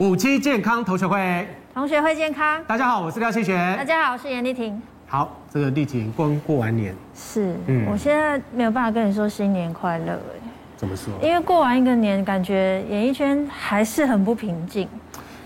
五期健康同学会，同学会健康。大家好，我是廖庆学。大家好，我是严丽婷。好，这个丽婷刚过完年，是，嗯，我现在没有办法跟你说新年快乐，哎，怎么说？因为过完一个年，感觉演艺圈还是很不平静。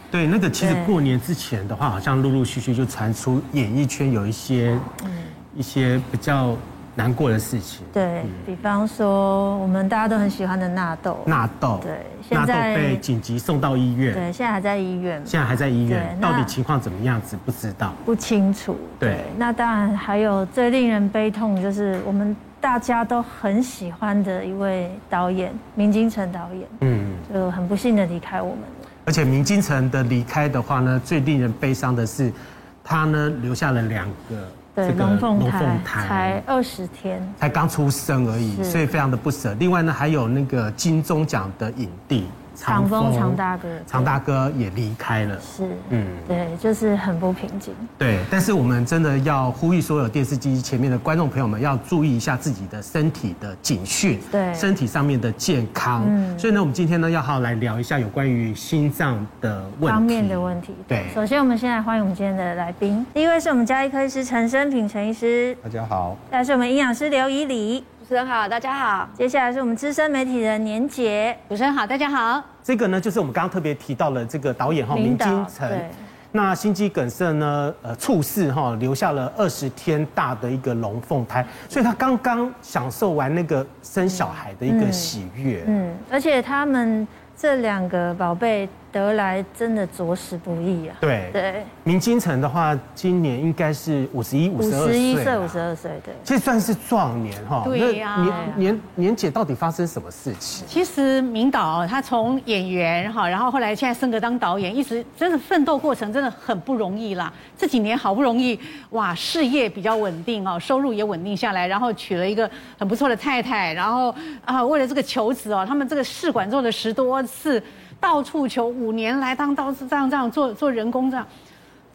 对，那个其实过年之前的话，好像陆陆续续就传出演艺圈有一些，嗯，一些比较。难过的事情，对，比方说，我们大家都很喜欢的纳豆，纳豆，对，纳豆被紧急送到医院，对，现在还在医院，现在还在医院，到底情况怎么样子不知道，不清楚，对，那当然还有最令人悲痛就是我们大家都很喜欢的一位导演明金城导演，嗯，就很不幸的离开我们了，而且明金城的离开的话呢，最令人悲伤的是，他呢留下了两个。对，龙凤胎才二十天，才刚出生而已，所以非常的不舍。另外呢，还有那个金钟奖的影帝。长风长大哥，长大哥也离开了。是，嗯，对，就是很不平静。对，但是我们真的要呼吁所有电视机前面的观众朋友们，要注意一下自己的身体的警讯，对，身体上面的健康。嗯，所以呢，我们今天呢，要好好来聊一下有关于心脏的问题方面的问题。对，首先我们先来欢迎我们今天的来宾，第一位是我们家医科医师陈生平陈医师，大家好。再来是我们营养师刘以里。主持人好，大家好。接下来是我们资深媒体人年杰。主持人好，大家好。这个呢，就是我们刚刚特别提到了这个导演哈明金城。那心肌梗塞呢，呃，猝死哈，留下了二十天大的一个龙凤胎，所以他刚刚享受完那个生小孩的一个喜悦。嗯，而且他们这两个宝贝。得来真的着实不易啊！对对，明金城的话，今年应该是五十一、五十二岁，五十一岁、五十二岁，对，这算是壮年哈。对呀，年年年姐到底发生什么事情？其实明导他从演员哈，然后后来现在升格当导演，一直真的奋斗过程真的很不容易啦。这几年好不容易哇，事业比较稳定哦，收入也稳定下来，然后娶了一个很不错的太太，然后啊，为了这个求子哦，他们这个试管做了十多次。到处求，五年来当刀子这样这样做做人工这样，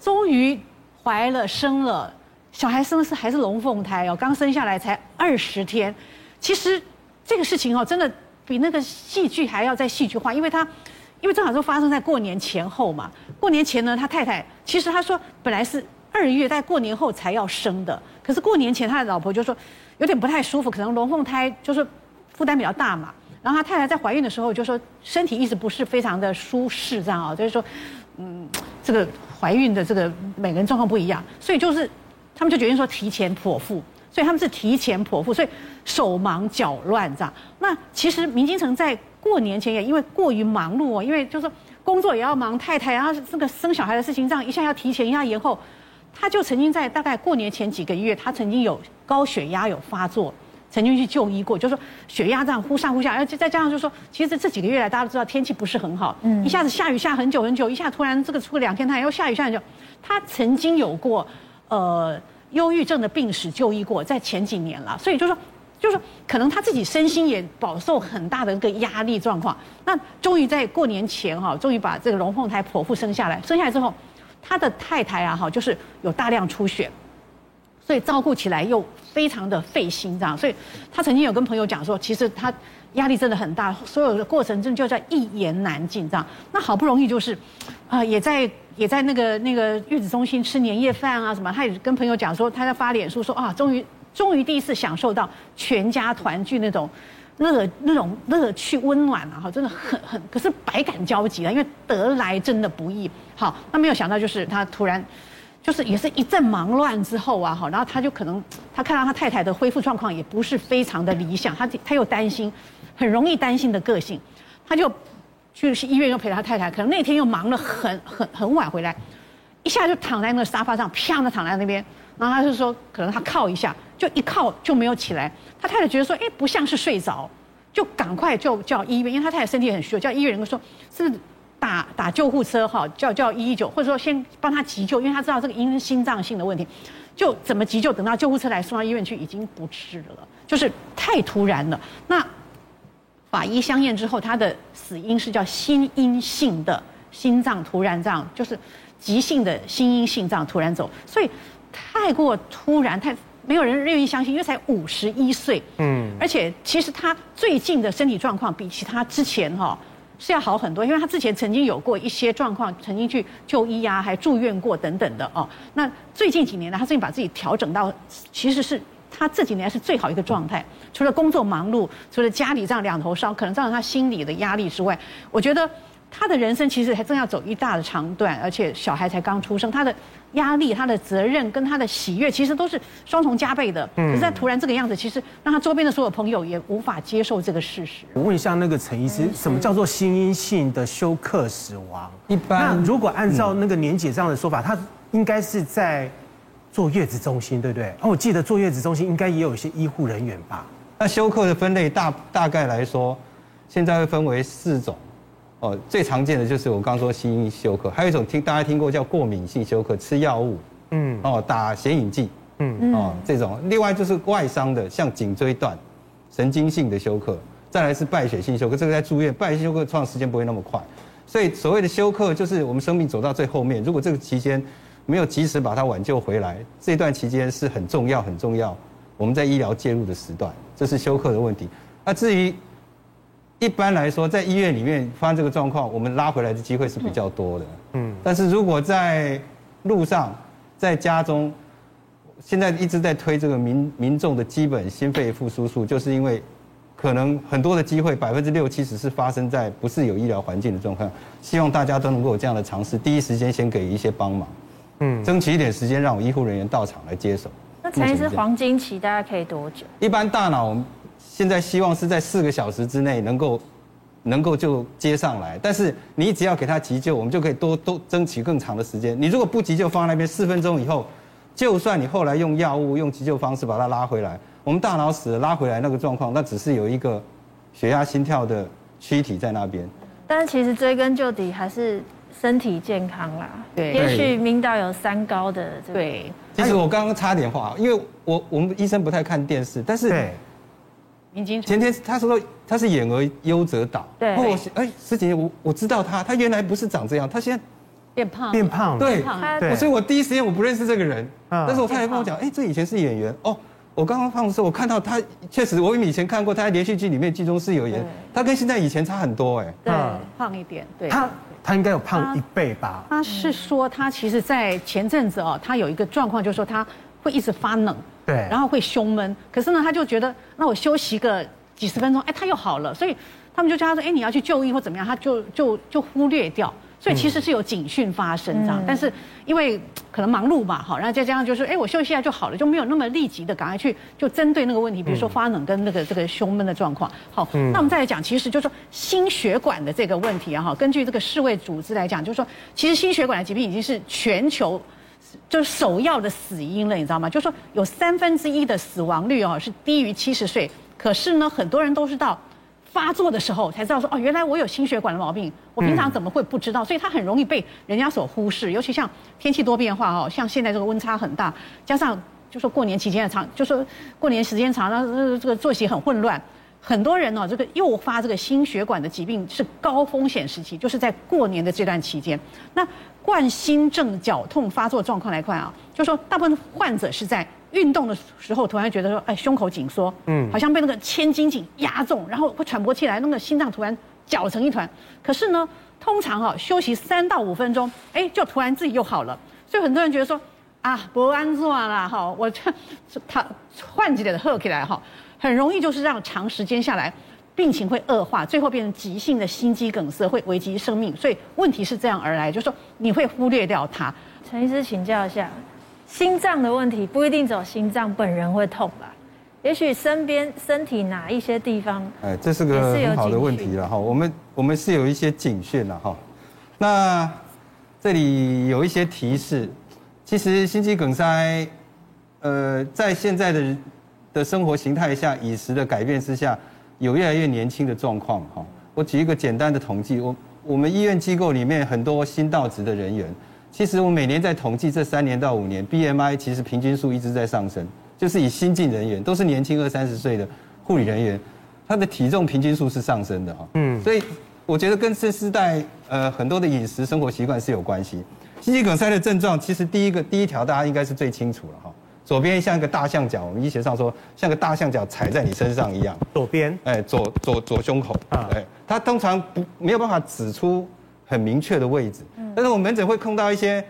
终于怀了生了小孩，生的是还是龙凤胎哦，刚生下来才二十天。其实这个事情哦，真的比那个戏剧还要再戏剧化，因为他因为正好都发生在过年前后嘛。过年前呢，他太太其实他说本来是二月在过年后才要生的，可是过年前他的老婆就说有点不太舒服，可能龙凤胎就是负担比较大嘛。然后他太太在怀孕的时候就说身体一直不是非常的舒适，这样啊，就是说，嗯，这个怀孕的这个每个人状况不一样，所以就是他们就决定说提前剖腹，所以他们是提前剖腹，所以手忙脚乱这样。那其实明金城在过年前也因为过于忙碌哦，因为就是说工作也要忙，太太然后这个生小孩的事情这样一下要提前一下延后，他就曾经在大概过年前几个月，他曾经有高血压有发作。曾经去就医过，就是说血压这样忽上忽下，而且再加上就是说，其实这几个月来大家都知道天气不是很好，嗯，一下子下雨下很久很久，一下突然这个出个两天太阳又下雨下很久，他曾经有过呃忧郁症的病史就医过，在前几年了，所以就是说就是说可能他自己身心也饱受很大的一个压力状况，那终于在过年前哈，终于把这个龙凤胎剖腹生下来，生下来之后，他的太太啊哈就是有大量出血。所以照顾起来又非常的费心，这样，所以他曾经有跟朋友讲说，其实他压力真的很大，所有的过程真的就在一言难尽这样。那好不容易就是，啊，也在也在那个那个月子中心吃年夜饭啊什么，他也跟朋友讲说，他在发脸书说啊，终于终于第一次享受到全家团聚那种乐那种乐趣温暖啊哈，真的很很，可是百感交集啊，因为得来真的不易。好，那没有想到就是他突然。就是也是一阵忙乱之后啊，哈，然后他就可能他看到他太太的恢复状况也不是非常的理想，他他又担心，很容易担心的个性，他就去医院又陪他太太，可能那天又忙了很很很晚回来，一下就躺在那个沙发上，啪的躺在那边，然后他就说可能他靠一下，就一靠就没有起来，他太太觉得说，哎，不像是睡着，就赶快就叫医院，因为他太太身体很虚弱，叫医院人说是。打打救护车哈，叫叫一一九，或者说先帮他急救，因为他知道这个因心脏性的问题，就怎么急救？等到救护车来送到医院去，已经不治了，就是太突然了。那法医相验之后，他的死因是叫心因性的心脏突然这样，就是急性的心因性脏突然走，所以太过突然，太没有人愿意相信，因为才五十一岁，嗯，而且其实他最近的身体状况比其他之前哈。是要好很多，因为他之前曾经有过一些状况，曾经去就医呀，还住院过等等的哦。那最近几年呢，他最近把自己调整到，其实是他这几年是最好一个状态。除了工作忙碌，除了家里这样两头烧，可能造成他心理的压力之外，我觉得。他的人生其实还正要走一大的长段，而且小孩才刚出生，他的压力、他的责任跟他的喜悦，其实都是双重加倍的。嗯，可是他突然这个样子，其实让他周边的所有朋友也无法接受这个事实。我问一下那个陈医师，什么叫做心因性的休克死亡？一般那如果按照那个年姐这样的说法，他应该是在坐月子中心，对不对？哦，我记得坐月子中心应该也有一些医护人员吧？那休克的分类大大概来说，现在会分为四种。哦，最常见的就是我刚刚说心因休克，还有一种听大家听过叫过敏性休克，吃药物，嗯，哦，打显影剂，嗯，哦，这种。另外就是外伤的，像颈椎断，神经性的休克，再来是败血性休克，这个在住院，败血性休克创时间不会那么快，所以所谓的休克就是我们生命走到最后面，如果这个期间没有及时把它挽救回来，这段期间是很重要很重要，我们在医疗介入的时段，这是休克的问题。那至于一般来说，在医院里面发生这个状况，我们拉回来的机会是比较多的。嗯，但是如果在路上，在家中，现在一直在推这个民民众的基本心肺复苏术，就是因为可能很多的机会，百分之六七十是发生在不是有医疗环境的状况。希望大家都能够有这样的尝试，第一时间先给一些帮忙，嗯，争取一点时间，让我医护人员到场来接手。那陈医师黄金期大概可以多久？一般大脑。现在希望是在四个小时之内能够，能够就接上来。但是你只要给他急救，我们就可以多多争取更长的时间。你如果不急救，放在那边四分钟以后，就算你后来用药物、用急救方式把他拉回来，我们大脑死了拉回来那个状况，那只是有一个血压、心跳的躯体在那边。但是其实追根究底还是身体健康啦。对，也许明导有三高的这个。对。其实我刚刚差点话，因为我我们医生不太看电视，但是。前天他说他是演而优则导，对，我哎十几年我我知道他，他原来不是长这样，他现在变胖变胖了，对，对，所以我第一时间我不认识这个人，但是我太太跟我讲，哎，这以前是演员。哦，我刚刚放的时候我看到他确实我以前看过他在连续剧里面剧中是有演，他跟现在以前差很多哎，对，胖一点，对，他他应该有胖一倍吧？他是说他其实，在前阵子哦，他有一个状况，就是说他会一直发冷。对，然后会胸闷，可是呢，他就觉得那我休息个几十分钟，哎，他又好了，所以他们就叫他说，哎，你要去就医或怎么样，他就就就忽略掉，所以其实是有警讯发生这样，嗯、但是因为可能忙碌嘛，好，然后再加上就是，哎，我休息一下就好了，就没有那么立即的赶快去就针对那个问题，比如说发冷跟那个这个胸闷的状况，好，嗯、那我们再来讲，其实就是说心血管的这个问题啊，哈，根据这个世卫组织来讲，就是说其实心血管的疾病已经是全球。就是首要的死因了，你知道吗？就是说有三分之一的死亡率哦是低于七十岁，可是呢，很多人都是到发作的时候才知道说哦，原来我有心血管的毛病，我平常怎么会不知道？所以它很容易被人家所忽视，尤其像天气多变化哦，像现在这个温差很大，加上就说过年期间的长，就说过年时间长，了这个作息很混乱，很多人哦，这个诱发这个心血管的疾病是高风险时期，就是在过年的这段期间，那。冠心症绞痛发作状况来看啊，就是说大部分患者是在运动的时候突然觉得说，哎，胸口紧缩，嗯，好像被那个千斤顶压中，然后会喘不过气来，那个心脏突然绞成一团。可是呢，通常哈休息三到五分钟，哎，就突然自己又好了。所以很多人觉得说，啊，不安坐啦，哈，我这他换几点的喝起来哈，很容易就是让长时间下来。病情会恶化，最后变成急性的心肌梗塞，会危及生命。所以问题是这样而来，就是说你会忽略掉它。陈医师请教一下，心脏的问题不一定只有心脏本人会痛吧？也许身边身体哪一些地方，哎，这是个很好的问题了哈。我们我们是有一些警讯了哈。那这里有一些提示，其实心肌梗塞，呃，在现在的的生活形态下，饮食的改变之下。有越来越年轻的状况哈，我举一个简单的统计，我我们医院机构里面很多新到职的人员，其实我每年在统计这三年到五年，BMI 其实平均数一直在上升，就是以新进人员都是年轻二三十岁的护理人员，他的体重平均数是上升的哈，嗯，所以我觉得跟这世代呃很多的饮食生活习惯是有关系。心肌梗塞的症状其实第一个第一条大家应该是最清楚了哈，左边像一个大象脚，我们医学上说像个大象脚踩在你身上一样。左边，哎，左左左胸口。啊，哎，它通常不没有办法指出很明确的位置，但是我们门诊会碰到一些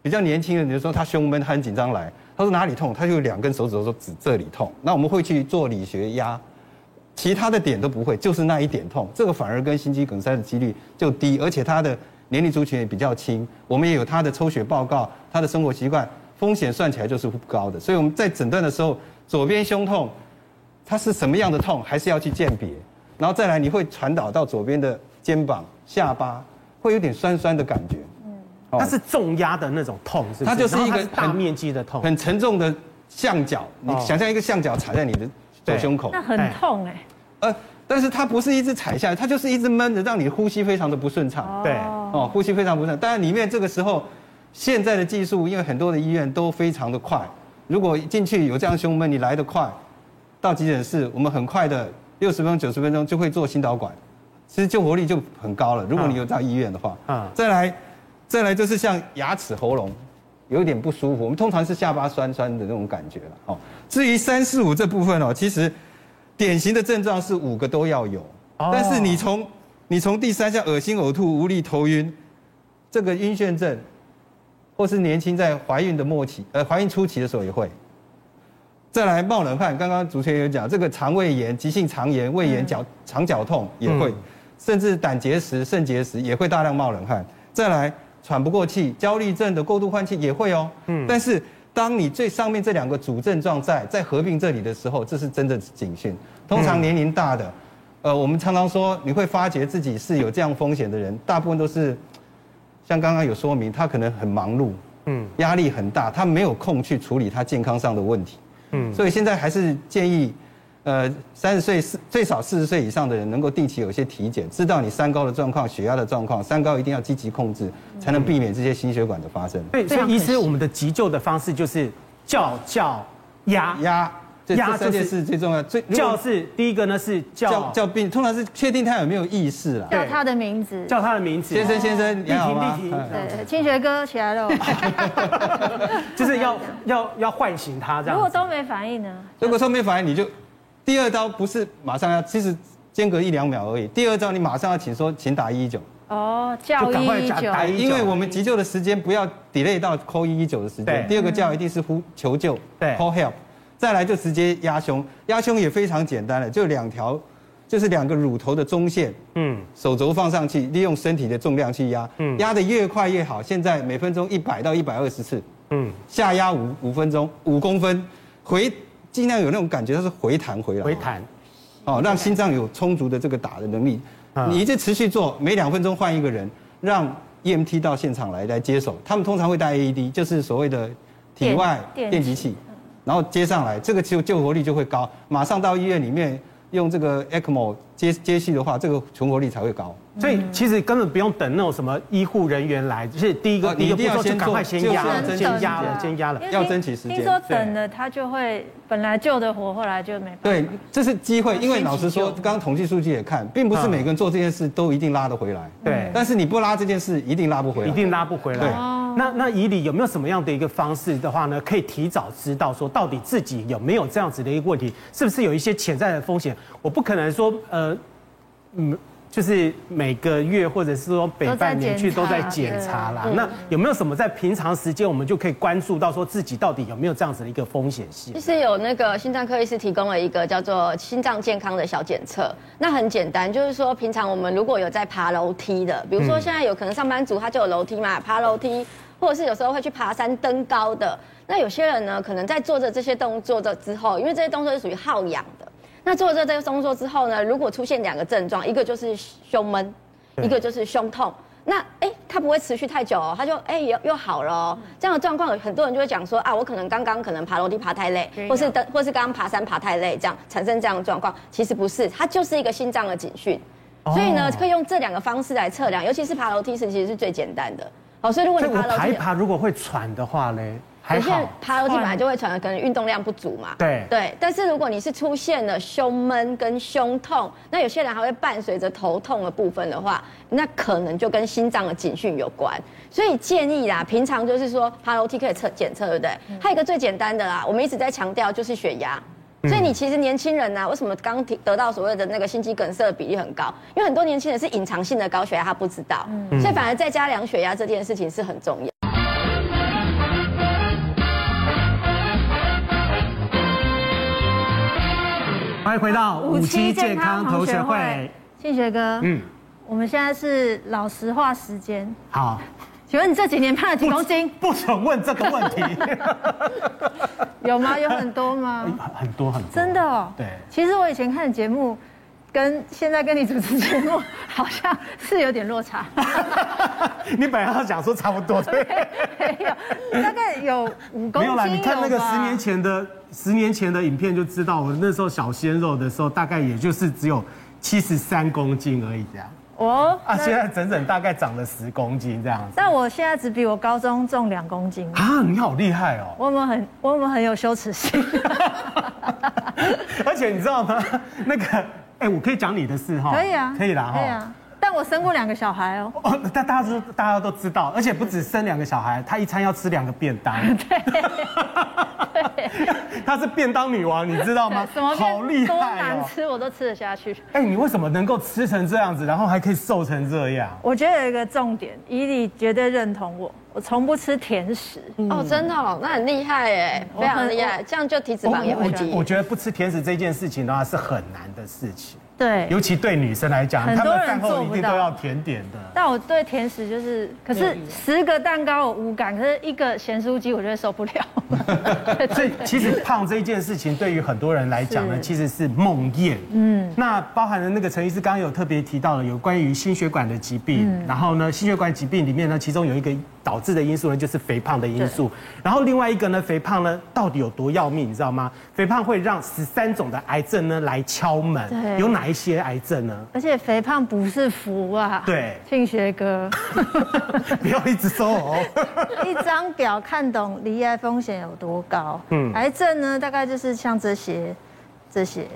比较年轻的，比如说他胸闷，他很紧张来，他说哪里痛，他就两根手指头说指这里痛，那我们会去做理学压。其他的点都不会，就是那一点痛，这个反而跟心肌梗塞的几率就低，而且他的年龄族群也比较轻，我们也有他的抽血报告，他的生活习惯，风险算起来就是不高的，所以我们在诊断的时候，左边胸痛，它是什么样的痛，还是要去鉴别，然后再来你会传导到左边的肩膀、下巴，会有点酸酸的感觉，嗯，它是重压的那种痛，是不是？它就是一个大面积的痛，很沉重的象脚，你想象一个象脚踩在你的。左胸口，那很痛哎。呃，但是它不是一直踩下来，它就是一直闷着，让你呼吸非常的不顺畅。对，哦，呼吸非常不顺。当然里面这个时候，现在的技术，因为很多的医院都非常的快，如果进去有这样胸闷，你来得快，到急诊室，我们很快的六十分钟、九十分钟就会做心导管，其实救活率就很高了。如果你有到医院的话，啊，再来，再来就是像牙齿、喉咙有一点不舒服，我们通常是下巴酸酸的那种感觉了，哦。至于三四五这部分哦，其实典型的症状是五个都要有，但是你从你从第三项恶心、呕吐、无力、头晕，这个晕眩症，或是年轻在怀孕的末期，呃，怀孕初期的时候也会。再来冒冷汗，刚刚主持人有讲，这个肠胃炎、急性肠炎、胃炎、脚肠绞痛也会，甚至胆结石、肾结石也会大量冒冷汗。再来喘不过气、焦虑症的过度换气也会哦，嗯，但是。当你最上面这两个主症状在在合并这里的时候，这是真的警讯。通常年龄大的，呃，我们常常说你会发觉自己是有这样风险的人，大部分都是像刚刚有说明，他可能很忙碌，嗯，压力很大，他没有空去处理他健康上的问题，嗯，所以现在还是建议。呃，三十岁四最少四十岁以上的人能够定期有一些体检，知道你三高的状况、血压的状况，三高一定要积极控制，才能避免这些心血管的发生。对，所以医师，我们的急救的方式就是叫叫压。压，压这件事最重要。最叫是第一个呢是叫叫病，通常是确定他有没有意识了，叫他的名字，叫他的名字，先生先生，你好吗？对，清学哥起来了，就是要要要唤醒他这样。如果都没反应呢？如果都没反应，你就。第二招不是马上要，其实间隔一两秒而已。第二招你马上要请说，请打一一九。哦，叫一一九。因为我们急救的时间不要 delay 到 call 一一九的时间。第二个叫一定是呼求救，对，call help。再来就直接压胸，压胸也非常简单了，就两条，就是两个乳头的中线，嗯，手肘放上去，利用身体的重量去压，嗯，压得越快越好。现在每分钟一百到一百二十次，嗯，下压五五分钟，五公分回。尽量有那种感觉，它是回弹回来，回弹，哦，让心脏有充足的这个打的能力。你一直持续做，每两分钟换一个人，让 EMT 到现场来来接手。他们通常会带 AED，就是所谓的体外电击器，然后接上来，这个救救活率就会高。马上到医院里面用这个 ECMO 接接续的话，这个存活率才会高。所以其实根本不用等那种什么医护人员来，就是第一个第一个步骤就赶快先压，先压了，先压了，要争取时间。听说等了他就会本来救的活，后来就没办法。对，这是机会，因为老实说，刚刚统计数据也看，并不是每个人做这件事都一定拉得回来。对，但是你不拉这件事，一定拉不回来，一定拉不回来。对，那那以你有没有什么样的一个方式的话呢，可以提早知道说到底自己有没有这样子的一个问题，是不是有一些潜在的风险？我不可能说呃，嗯。就是每个月或者是说每半年去都在检查啦。那有没有什么在平常时间我们就可以关注到说自己到底有没有这样子的一个风险性？其实有那个心脏科医师提供了一个叫做心脏健康的小检测。那很简单，就是说平常我们如果有在爬楼梯的，比如说现在有可能上班族他就有楼梯嘛，爬楼梯，或者是有时候会去爬山登高的。那有些人呢，可能在做着这些动作的之后，因为这些动作是属于耗氧的。那做了这个动作之后呢，如果出现两个症状，一个就是胸闷，一个就是胸痛。那哎，它不会持续太久哦，它就哎又又好了哦。这样的状况，很多人就会讲说啊，我可能刚刚可能爬楼梯爬太累，或是登或是刚刚爬山爬太累，这样产生这样的状况。其实不是，它就是一个心脏的警讯。所以呢，可以用这两个方式来测量，尤其是爬楼梯时，其实是最简单的。好，所以如果你爬楼梯，爬一爬如果会喘的话呢？有些人爬楼梯本来就会喘，可能运动量不足嘛。对对，但是如果你是出现了胸闷跟胸痛，那有些人还会伴随着头痛的部分的话，那可能就跟心脏的警讯有关。所以建议啦，平常就是说爬楼梯可以测检测，对不对？还有一个最简单的啦，我们一直在强调就是血压。所以你其实年轻人呢，为什么刚得到所谓的那个心肌梗塞的比例很高？因为很多年轻人是隐藏性的高血压，他不知道，所以反而在家量血压这件事情是很重要。欢迎回到五期健康同学会，庆学哥，嗯，我们现在是老实话时间，好。请问你这几年胖了几公斤？不，不准问这个问题。有吗？有很多吗？很多很多。真的哦。对。其实我以前看节目，跟现在跟你主持节目，好像是有点落差。你本来要讲说差不多，对。没有，大概有五公斤。没有啦，你看那个十年前的十年前的影片就知道，我那时候小鲜肉的时候，大概也就是只有七十三公斤而已，这样。我啊，现在整整大概长了十公斤这样子。但我现在只比我高中重两公斤啊！你好厉害哦！我们很，我们很有羞耻心。而且你知道吗？那个，哎，我可以讲你的事哈？可以啊，可以啦哈。可以啊。但我生过两个小孩哦。哦，但大家都大家都知道，而且不止生两个小孩，她一餐要吃两个便当。对。她是便当女王，你知道吗？什么好厉害，多难吃我都吃得下去。哎，你为什么能够吃成这样子，然后还可以瘦成这样？我觉得有一个重点，伊利绝对认同我，我从不吃甜食。哦，真的哦，那很厉害哎，非常厉害，这样就体脂肪也会低。我觉得不吃甜食这件事情的话是很难的事情。对，尤其对女生来讲，很多人做一定都要甜点的。但我对甜食就是，可是十个蛋糕我无感，可是一个咸酥鸡我觉得受不了。所以其实胖这一件事情，对于很多人来讲呢，其实是梦魇。嗯，那包含了那个陈医师刚刚有特别提到了有关于心血管的疾病，然后呢，心血管疾病里面呢，其中有一个导致的因素呢，就是肥胖的因素。然后另外一个呢，肥胖呢到底有多要命，你知道吗？肥胖会让十三种的癌症呢来敲门。对，有哪？一些癌症呢？而且肥胖不是福啊！对，庆学哥，不要一直说哦。一张表看懂离癌风险有多高？嗯，癌症呢，大概就是像这些，这些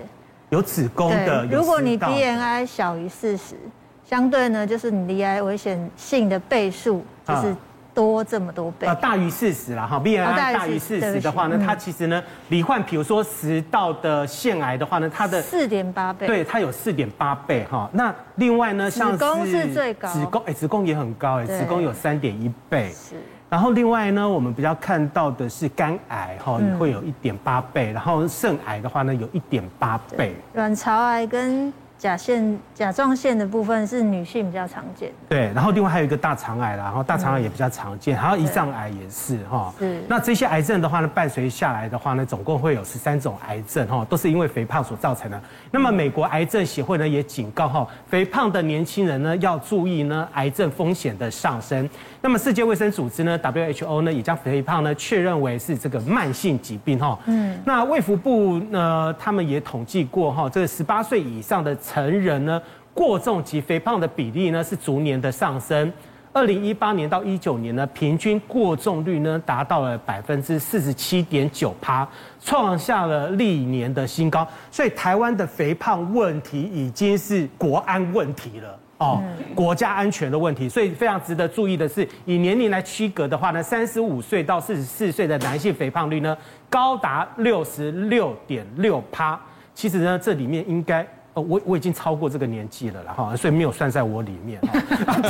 有子宫的。如果你 BMI 小于四十，相对呢，就是你离癌危险性的倍数就是。多这么多倍？呃，大于四十了哈，BMI 大于四十的话呢，它其实呢，罹患比如说食道的腺癌的话呢，它的四点八倍，对，它有四点八倍哈。那另外呢，像子宫是最高，子宫哎，子宫也很高哎，子宫有三点一倍。是。然后另外呢，我们比较看到的是肝癌哈，会有一点八倍，然后肾癌的话呢，有一点八倍。卵巢癌跟甲腺、甲状腺的部分是女性比较常见，对，然后另外还有一个大肠癌啦，然后大肠癌也比较常见，还有胰脏癌也是哈。是。那这些癌症的话呢，伴随下来的话呢，总共会有十三种癌症哈，都是因为肥胖所造成的。那么美国癌症协会呢也警告哈，肥胖的年轻人呢要注意呢癌症风险的上升。那么世界卫生组织呢 WHO 呢也将肥胖呢确认为是这个慢性疾病哈。嗯。那卫福部呢他们也统计过哈，这个十八岁以上的。成人呢，过重及肥胖的比例呢是逐年的上升。二零一八年到一九年呢，平均过重率呢达到了百分之四十七点九趴，创下了历年的新高。所以台湾的肥胖问题已经是国安问题了哦，国家安全的问题。所以非常值得注意的是，以年龄来区隔的话呢，三十五岁到四十四岁的男性肥胖率呢高达六十六点六趴。其实呢，这里面应该。我我已经超过这个年纪了了哈，所以没有算在我里面。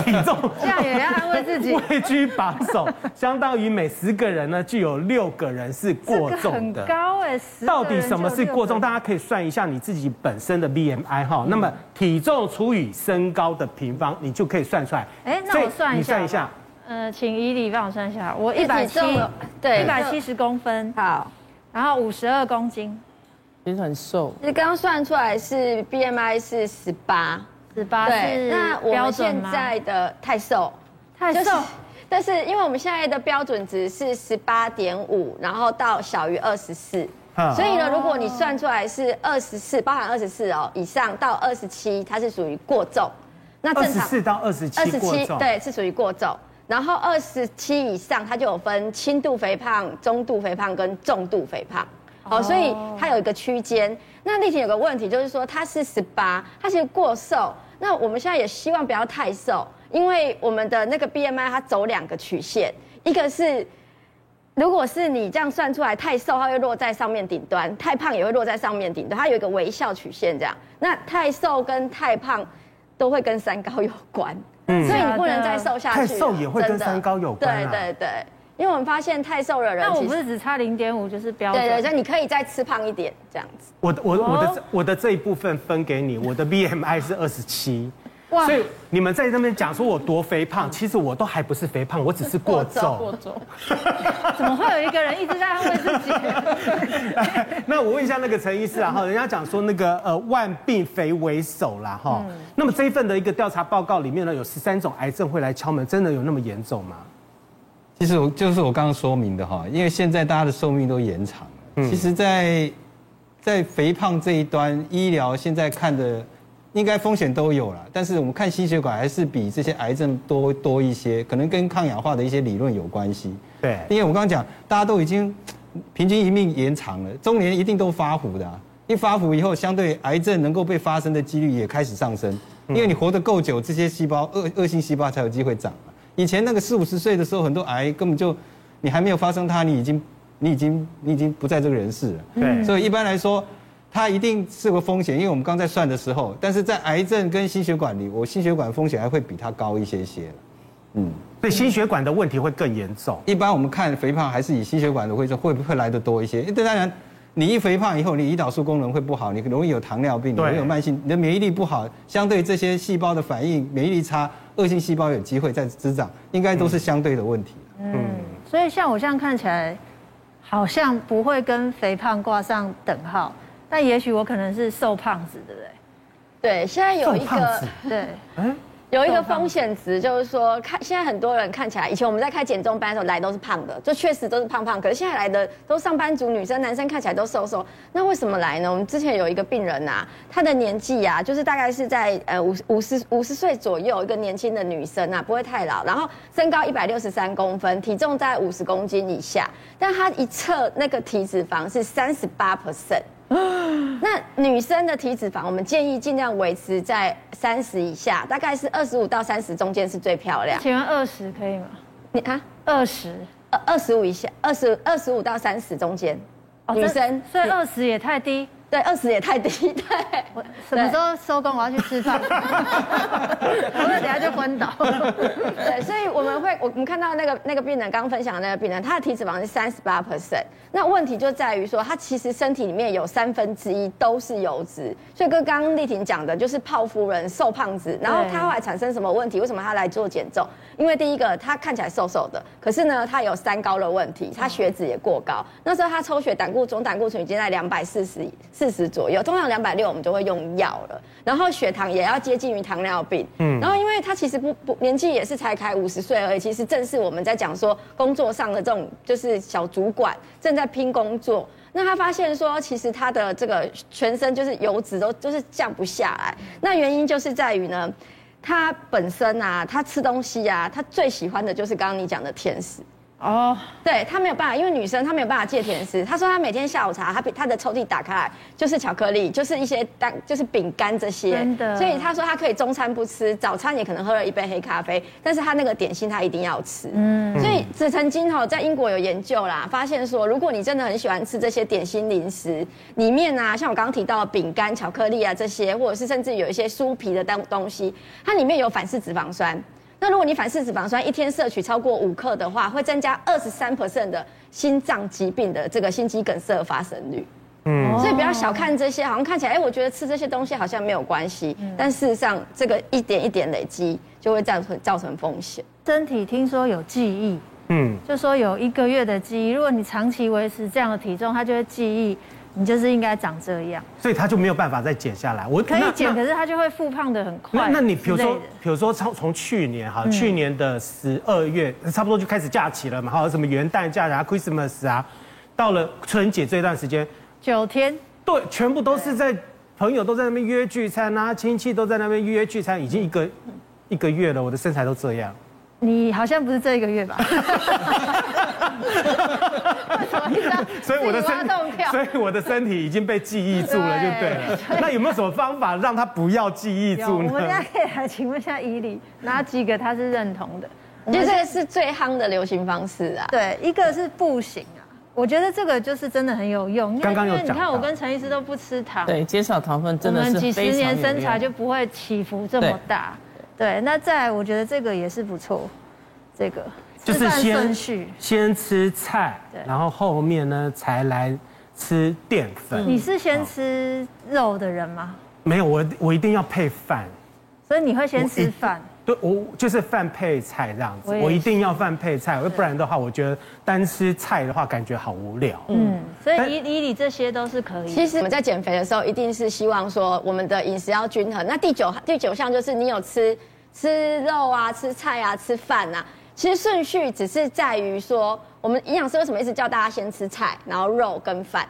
体重 这样也要安慰自己，位居榜首，相当于每十个人呢就有六个人是过重的。很高哎，到底什么是过重？大家可以算一下你自己本身的 BMI 哈，那么体重除以身高的平方，你就可以算出来。哎，那我算一下。你算一下。呃，请伊礼帮我算一下，我一百七，对，一百七十公分，好，然后五十二公斤。其实很瘦，你刚刚算出来是 BMI 是十八，十八是那我们现在的太瘦，太瘦，但是因为我们现在的标准值是十八点五，然后到小于二十四，所以呢，如果你算出来是二十四，包含二十四哦以上到二十七，它是属于过重，那正常二十四到二十七，二十七对是属于过重。然后二十七以上，它就有分轻度肥胖、中度肥胖跟重度肥胖。哦，所以它有一个区间。那丽婷有个问题，就是说她是十八，她其实过瘦。那我们现在也希望不要太瘦，因为我们的那个 BMI 它走两个曲线，一个是如果是你这样算出来太瘦，它会落在上面顶端；太胖也会落在上面顶端。它有一个微笑曲线这样。那太瘦跟太胖都会跟三高有关，嗯，所以你不能再瘦下去。太瘦也会跟三高有关。对对对。因为我们发现太瘦的人，那我不是只差零点五就是标准。对对，所以你可以再吃胖一点这样子。我的我我的我的这一部分分给你，我的 BMI 是二十七，哇！所以你们在那边讲说我多肥胖，其实我都还不是肥胖，我只是过重。过重。怎么会有一个人一直在安慰自己？那我问一下那个陈医师啊，哈，人家讲说那个呃万病肥为首啦，哈，那么这一份的一个调查报告里面呢，有十三种癌症会来敲门，真的有那么严重吗？其实我就是我刚刚说明的哈，因为现在大家的寿命都延长了。其实，在在肥胖这一端，医疗现在看的应该风险都有了，但是我们看心血管还是比这些癌症多多一些，可能跟抗氧化的一些理论有关系。对，因为我刚刚讲，大家都已经平均一命延长了，中年一定都发福的啊，一发福以后，相对癌症能够被发生的几率也开始上升，因为你活得够久，这些细胞恶恶性细胞才有机会长。以前那个四五十岁的时候，很多癌根本就，你还没有发生它，你已经，你已经，你已经不在这个人世了。对。所以一般来说，它一定是个风险，因为我们刚在算的时候，但是在癌症跟心血管里，我心血管风险还会比它高一些些。嗯。所以，心血管的问题会更严重。一般我们看肥胖还是以心血管的会会不会来得多一些？当然，你一肥胖以后，你胰岛素功能会不好，你容易有糖尿病，你容易有慢性，你的免疫力不好，相对这些细胞的反应，免疫力差。恶性细胞有机会再滋长，应该都是相对的问题。嗯，所以像我这样看起来，好像不会跟肥胖挂上等号，但也许我可能是瘦胖子，对不对？对，现在有一个对，嗯。有一个风险值，就是说，看现在很多人看起来，以前我们在开减重班的时候来都是胖的，就确实都是胖胖。可是现在来的都上班族，女生、男生看起来都瘦瘦。那为什么来呢？我们之前有一个病人呐、啊，她的年纪啊，就是大概是在呃五五十五十岁左右，一个年轻的女生啊，不会太老。然后身高一百六十三公分，体重在五十公斤以下，但她一测那个体脂肪是三十八 percent。那女生的体脂肪，我们建议尽量维持在三十以下，大概是二十五到三十中间是最漂亮。请问二十可以吗？你啊，二十，二二十五以下，二十二十五到三十中间，女生，所以二十也太低。对，二十也太低。对，我什么时候收工？我要去吃饭。我那等下就昏倒。对，所以我们会，我们看到那个那个病人刚刚分享的那个病人，他的体脂肪是三十八 percent。那问题就在于说，他其实身体里面有三分之一都是油脂。所以跟刚刚丽婷讲的，就是泡夫人瘦胖子，然后他后来产生什么问题？为什么他来做减重？因为第一个，他看起来瘦瘦的，可是呢，他有三高的问题，他血脂也过高。那时候他抽血胆固总胆固醇已经在两百四十。四十左右，通常两百六我们就会用药了，然后血糖也要接近于糖尿病，嗯，然后因为他其实不不年纪也是才开五十岁而已，其实正是我们在讲说工作上的这种就是小主管正在拼工作，那他发现说其实他的这个全身就是油脂都就是降不下来，那原因就是在于呢，他本身啊，他吃东西啊，他最喜欢的就是刚刚你讲的甜食。哦，对，他没有办法，因为女生她没有办法戒甜食。她说她每天下午茶，她她的抽屉打开来就是巧克力，就是一些当就是饼干这些。真的。所以她说她可以中餐不吃，早餐也可能喝了一杯黑咖啡，但是她那个点心她一定要吃。嗯。所以只曾经哈在英国有研究啦，发现说如果你真的很喜欢吃这些点心零食里面啊，像我刚刚提到的饼干、巧克力啊这些，或者是甚至有一些酥皮的东东西，它里面有反式脂肪酸。那如果你反式脂肪酸一天摄取超过五克的话，会增加二十三 percent 的心脏疾病的这个心肌梗塞的发生率。嗯，所以不要小看这些，好像看起来，哎，我觉得吃这些东西好像没有关系，但事实上，这个一点一点累积就会造成造成风险。身体听说有记忆，嗯，就说有一个月的记忆，如果你长期维持这样的体重，它就会记忆。你就是应该长这样，所以他就没有办法再减下来。我可以减，可是他就会复胖的很快。那那你比如说，比如说从从去年哈，去年的十二月差不多就开始假期了嘛，哈，什么元旦假啊、Christmas 啊，到了春节这段时间，九天，对，全部都是在朋友都在那边约聚餐啊，亲戚都在那边约聚餐，已经一个一个月了，我的身材都这样。你好像不是这一个月吧？所以我的身体，所以我的身体已经被记忆住了，就对了。那有没有什么方法让他不要记忆住呢？我们现在可以来请问一下伊俐，哪几个他是认同的？我觉得这个是最夯的流行方式啊。对，一个是步行啊，我觉得这个就是真的很有用。刚刚有讲，你看我跟陈医师都不吃糖，对，减少糖分真的是我们几十年身材就不会起伏这么大。对，那再来我觉得这个也是不错，这个就是先先吃菜，然后后面呢才来吃淀粉。你是先吃肉的人吗？没有，我我一定要配饭，所以你会先吃饭。对，我就是饭配菜这样子，我，我一定要饭配菜，不然的话，我觉得单吃菜的话感觉好无聊。嗯，所以以以你这些都是可以。其实我们在减肥的时候，一定是希望说我们的饮食要均衡。那第九第九项就是你有吃吃肉啊，吃菜啊，吃饭啊。其实顺序只是在于说，我们营养师为什么一直叫大家先吃菜，然后肉跟饭。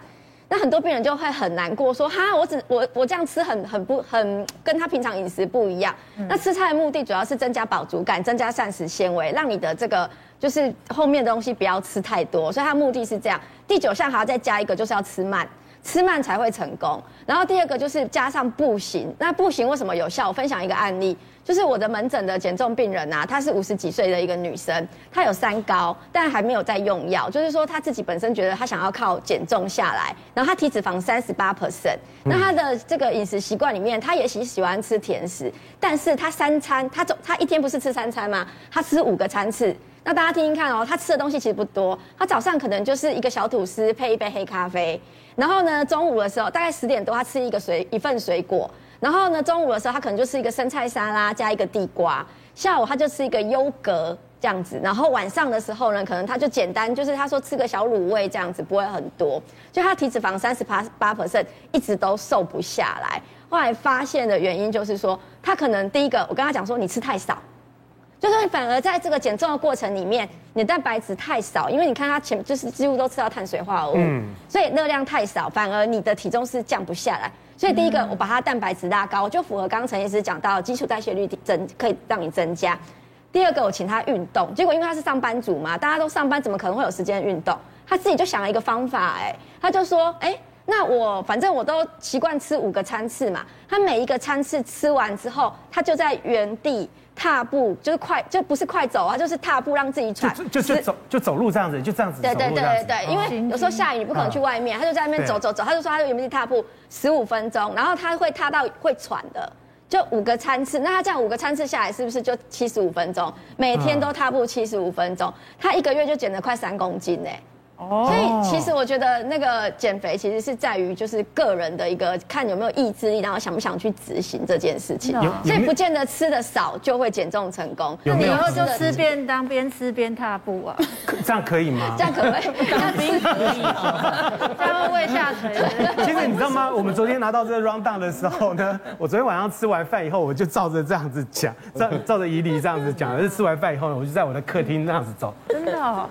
那很多病人就会很难过，说哈，我只我我这样吃很很不很跟他平常饮食不一样。嗯、那吃菜的目的主要是增加饱足感，增加膳食纤维，让你的这个就是后面的东西不要吃太多。所以它目的是这样。第九项还要再加一个，就是要吃慢，吃慢才会成功。然后第二个就是加上步行。那步行为什么有效？我分享一个案例。就是我的门诊的减重病人啊，她是五十几岁的一个女生，她有三高，但还没有在用药。就是说她自己本身觉得她想要靠减重下来，然后她体脂肪三十八 percent，那她的这个饮食习惯里面，她也喜喜欢吃甜食，但是她三餐，她总她一天不是吃三餐吗？她吃五个餐次。那大家听听看哦，她吃的东西其实不多，她早上可能就是一个小吐司配一杯黑咖啡，然后呢，中午的时候大概十点多，她吃一个水一份水果。然后呢，中午的时候他可能就吃一个生菜沙拉加一个地瓜，下午他就吃一个优格这样子，然后晚上的时候呢，可能他就简单，就是他说吃个小卤味这样子，不会很多，就他体脂肪三十八八 percent 一直都瘦不下来。后来发现的原因就是说，他可能第一个我跟他讲说你吃太少，就是反而在这个减重的过程里面，你蛋白质太少，因为你看他前就是几乎都吃到碳水化合物，嗯，所以热量太少，反而你的体重是降不下来。所以第一个，我把它蛋白质拉高，就符合刚刚陈医师讲到基础代谢率增，可以让你增加。第二个，我请他运动，结果因为他是上班族嘛，大家都上班，怎么可能会有时间运动？他自己就想了一个方法，哎，他就说，哎，那我反正我都习惯吃五个餐次嘛，他每一个餐次吃完之后，他就在原地。踏步就是快，就不是快走啊，就是踏步让自己喘，就就走就走路这样子，就这样子。对对对对对，因为有时候下雨你不可能去外面，他就在那边走走走，他就说他就原地踏步十五分钟，然后他会踏到会喘的，就五个餐次，那他这样五个餐次下来是不是就七十五分钟？每天都踏步七十五分钟，他一个月就减了快三公斤呢。所以其实我觉得那个减肥其实是在于就是个人的一个看有没有意志力，然后想不想去执行这件事情。所以不见得吃的少就会减重成功。那你以后就吃便当，边吃边踏步啊？这样可以吗？这样可不可以？这样可以，这样会胃下垂。其实你知道吗？我们昨天拿到这个 round down 的时候呢，我昨天晚上吃完饭以后，我就照着这样子讲，照照着伊犁这样子讲。是吃完饭以后呢，我就在我的客厅这样子走。真的哦。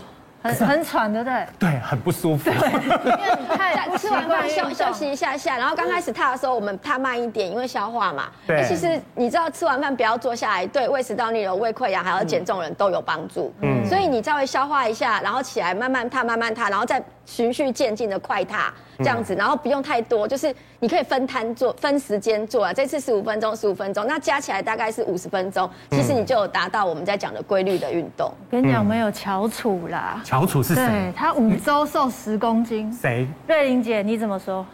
很很喘，对不对？对，很不舒服。因为你太吃完饭休休息一下下，然后刚开始踏的时候，我们踏慢一点，因为消化嘛。对。其实你知道，吃完饭不要坐下来，对胃食道逆流、胃溃疡还有减重人都有帮助。嗯。所以你稍微消化一下，然后起来慢慢踏，慢慢踏，然后再循序渐进的快踏。这样子，然后不用太多，就是你可以分摊做，分时间做啊。这次十五分钟，十五分钟，那加起来大概是五十分钟。其实你就有达到我们在讲的规律的运动。跟你讲，我们有翘楚啦。翘楚是谁？对，他五周瘦十公斤。谁？瑞玲姐，你怎么说？